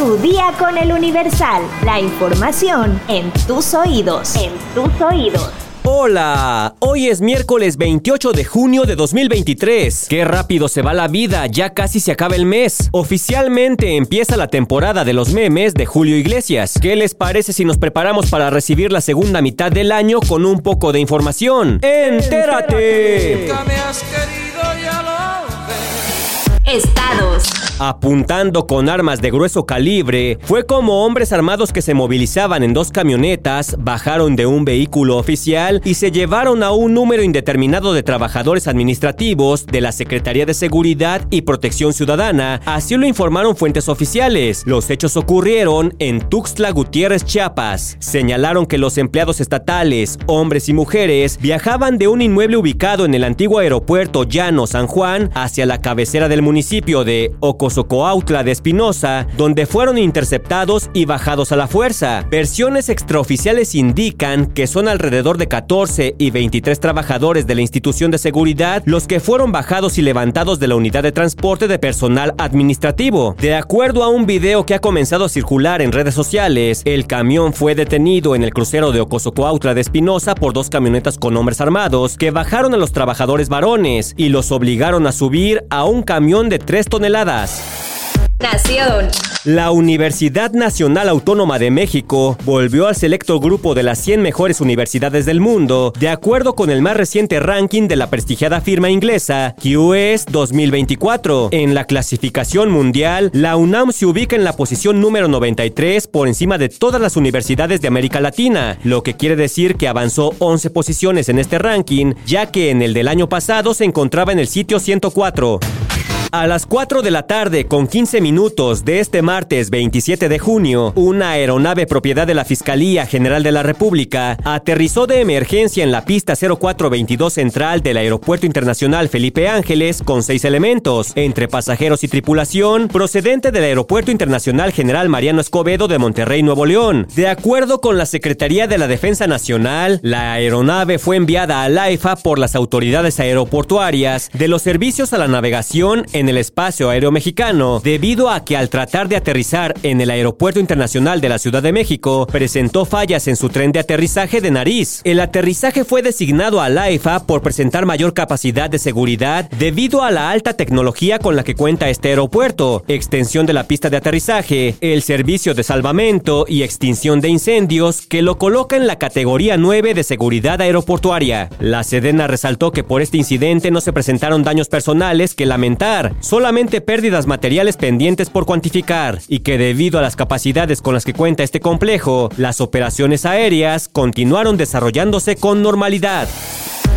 Tu día con el Universal. La información en tus oídos. En tus oídos. Hola, hoy es miércoles 28 de junio de 2023. Qué rápido se va la vida, ya casi se acaba el mes. Oficialmente empieza la temporada de los memes de Julio Iglesias. ¿Qué les parece si nos preparamos para recibir la segunda mitad del año con un poco de información? ¡Entérate! Estados. Apuntando con armas de grueso calibre, fue como hombres armados que se movilizaban en dos camionetas, bajaron de un vehículo oficial y se llevaron a un número indeterminado de trabajadores administrativos de la Secretaría de Seguridad y Protección Ciudadana, así lo informaron fuentes oficiales. Los hechos ocurrieron en Tuxtla Gutiérrez, Chiapas. Señalaron que los empleados estatales, hombres y mujeres, viajaban de un inmueble ubicado en el antiguo aeropuerto Llano San Juan hacia la cabecera del municipio de Oco Socoautla de Espinosa, donde fueron interceptados y bajados a la fuerza. Versiones extraoficiales indican que son alrededor de 14 y 23 trabajadores de la institución de seguridad los que fueron bajados y levantados de la unidad de transporte de personal administrativo. De acuerdo a un video que ha comenzado a circular en redes sociales, el camión fue detenido en el crucero de Ocosocoautla de Espinosa por dos camionetas con hombres armados que bajaron a los trabajadores varones y los obligaron a subir a un camión de 3 toneladas. Nación. La Universidad Nacional Autónoma de México volvió al selecto grupo de las 100 mejores universidades del mundo, de acuerdo con el más reciente ranking de la prestigiada firma inglesa QS 2024. En la clasificación mundial, la UNAM se ubica en la posición número 93 por encima de todas las universidades de América Latina, lo que quiere decir que avanzó 11 posiciones en este ranking, ya que en el del año pasado se encontraba en el sitio 104. A las 4 de la tarde con 15 minutos de este martes 27 de junio, una aeronave propiedad de la Fiscalía General de la República aterrizó de emergencia en la pista 0422 central del Aeropuerto Internacional Felipe Ángeles con seis elementos, entre pasajeros y tripulación, procedente del Aeropuerto Internacional General Mariano Escobedo de Monterrey, Nuevo León. De acuerdo con la Secretaría de la Defensa Nacional, la aeronave fue enviada a AIFA por las autoridades aeroportuarias de los servicios a la navegación en el espacio aéreo mexicano debido a que al tratar de aterrizar en el Aeropuerto Internacional de la Ciudad de México presentó fallas en su tren de aterrizaje de nariz. El aterrizaje fue designado a AIFA por presentar mayor capacidad de seguridad debido a la alta tecnología con la que cuenta este aeropuerto, extensión de la pista de aterrizaje, el servicio de salvamento y extinción de incendios que lo coloca en la categoría 9 de seguridad aeroportuaria. La Sedena resaltó que por este incidente no se presentaron daños personales que lamentar, solamente pérdidas materiales pendientes por cuantificar y que debido a las capacidades con las que cuenta este complejo, las operaciones aéreas continuaron desarrollándose con normalidad.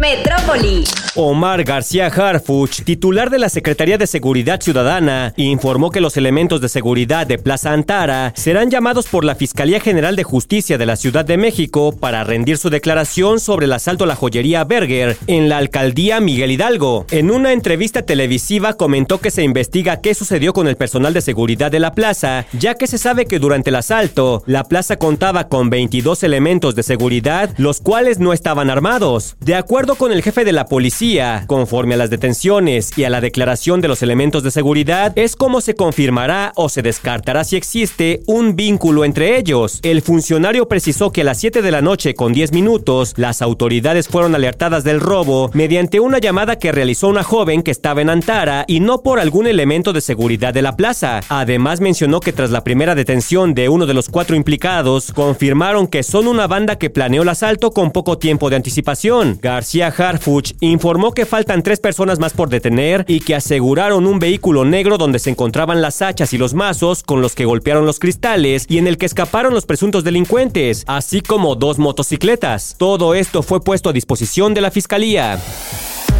Metrópoli. Omar García Harfuch, titular de la Secretaría de Seguridad Ciudadana, informó que los elementos de seguridad de Plaza Antara serán llamados por la Fiscalía General de Justicia de la Ciudad de México para rendir su declaración sobre el asalto a la joyería Berger en la alcaldía Miguel Hidalgo. En una entrevista televisiva comentó que se investiga qué sucedió con el personal de seguridad de la plaza, ya que se sabe que durante el asalto, la plaza contaba con 22 elementos de seguridad, los cuales no estaban armados. De acuerdo con el jefe de la policía, conforme a las detenciones y a la declaración de los elementos de seguridad, es como se confirmará o se descartará si existe un vínculo entre ellos. El funcionario precisó que a las 7 de la noche con 10 minutos, las autoridades fueron alertadas del robo mediante una llamada que realizó una joven que estaba en Antara y no por algún elemento de seguridad de la plaza. Además mencionó que tras la primera detención de uno de los cuatro implicados, confirmaron que son una banda que planeó el asalto con poco tiempo de anticipación. García Harfuch informó que faltan tres personas más por detener y que aseguraron un vehículo negro donde se encontraban las hachas y los mazos con los que golpearon los cristales y en el que escaparon los presuntos delincuentes, así como dos motocicletas. Todo esto fue puesto a disposición de la fiscalía.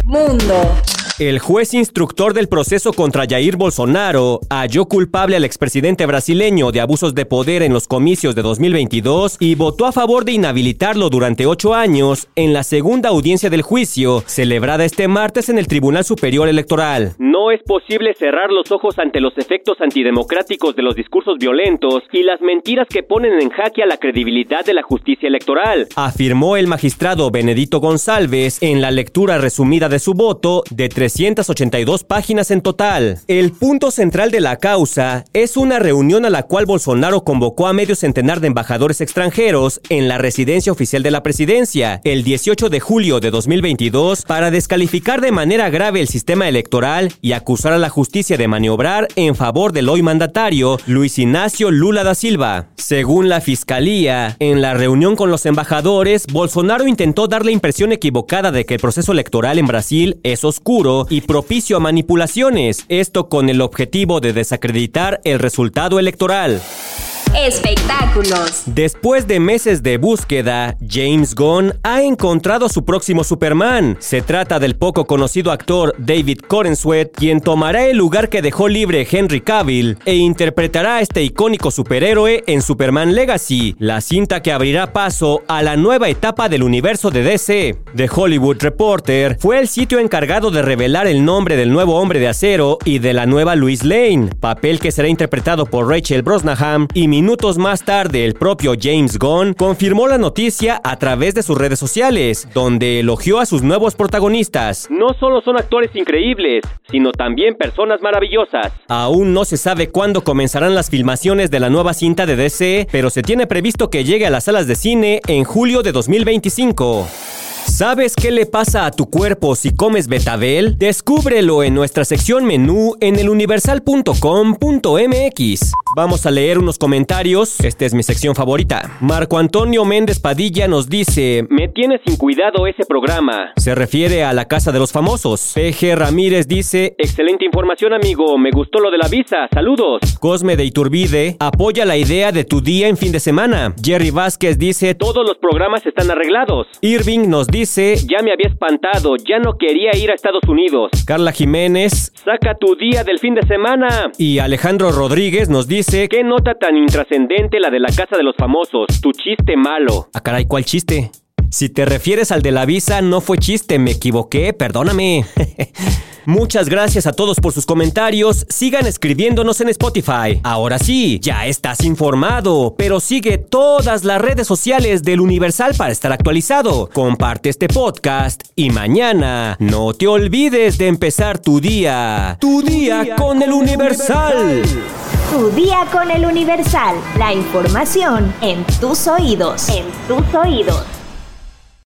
Mundo. El juez instructor del proceso contra Jair Bolsonaro halló culpable al expresidente brasileño de abusos de poder en los comicios de 2022 y votó a favor de inhabilitarlo durante ocho años en la segunda audiencia del juicio, celebrada este martes en el Tribunal Superior Electoral. No es posible cerrar los ojos ante los efectos antidemocráticos de los discursos violentos y las mentiras que ponen en jaque a la credibilidad de la justicia electoral, afirmó el magistrado Benedito González en la lectura resumida de su voto de 382 páginas en total. El punto central de la causa es una reunión a la cual Bolsonaro convocó a medio centenar de embajadores extranjeros en la residencia oficial de la presidencia el 18 de julio de 2022 para descalificar de manera grave el sistema electoral y acusar a la justicia de maniobrar en favor del hoy mandatario Luis Ignacio Lula da Silva. Según la fiscalía, en la reunión con los embajadores, Bolsonaro intentó dar la impresión equivocada de que el proceso electoral en Brasil es oscuro y propicio a manipulaciones, esto con el objetivo de desacreditar el resultado electoral. Espectáculos. Después de meses de búsqueda, James Gunn ha encontrado su próximo Superman. Se trata del poco conocido actor David Corenswet, quien tomará el lugar que dejó libre Henry Cavill e interpretará a este icónico superhéroe en Superman Legacy, la cinta que abrirá paso a la nueva etapa del universo de DC. The Hollywood Reporter fue el sitio encargado de revelar el nombre del nuevo hombre de acero y de la nueva Louise Lane, papel que será interpretado por Rachel Brosnahan y minutos más tarde el propio James Gunn confirmó la noticia a través de sus redes sociales, donde elogió a sus nuevos protagonistas. No solo son actores increíbles, sino también personas maravillosas. Aún no se sabe cuándo comenzarán las filmaciones de la nueva cinta de DC, pero se tiene previsto que llegue a las salas de cine en julio de 2025. ¿Sabes qué le pasa a tu cuerpo si comes betabel? Descúbrelo en nuestra sección menú en eluniversal.com.mx. Vamos a leer unos comentarios. Esta es mi sección favorita. Marco Antonio Méndez Padilla nos dice: Me tiene sin cuidado ese programa. Se refiere a la casa de los famosos. PG Ramírez dice: Excelente información, amigo. Me gustó lo de la visa. Saludos. Cosme de Iturbide apoya la idea de tu día en fin de semana. Jerry Vázquez dice: Todos los programas están arreglados. Irving nos dice: Ya me había espantado. Ya no quería ir a Estados Unidos. Carla Jiménez: Saca tu día del fin de semana. Y Alejandro Rodríguez nos dice: ¿qué nota tan intrascendente la de la casa de los famosos? Tu chiste malo. Ah, caray, ¿cuál chiste? Si te refieres al de la visa, no fue chiste, me equivoqué, perdóname. Muchas gracias a todos por sus comentarios. Sigan escribiéndonos en Spotify. Ahora sí, ya estás informado, pero sigue todas las redes sociales del Universal para estar actualizado. Comparte este podcast y mañana no te olvides de empezar tu día. Tu, día, con, el Universal. Tu día con el Universal. La información en tus oídos. En tus oídos.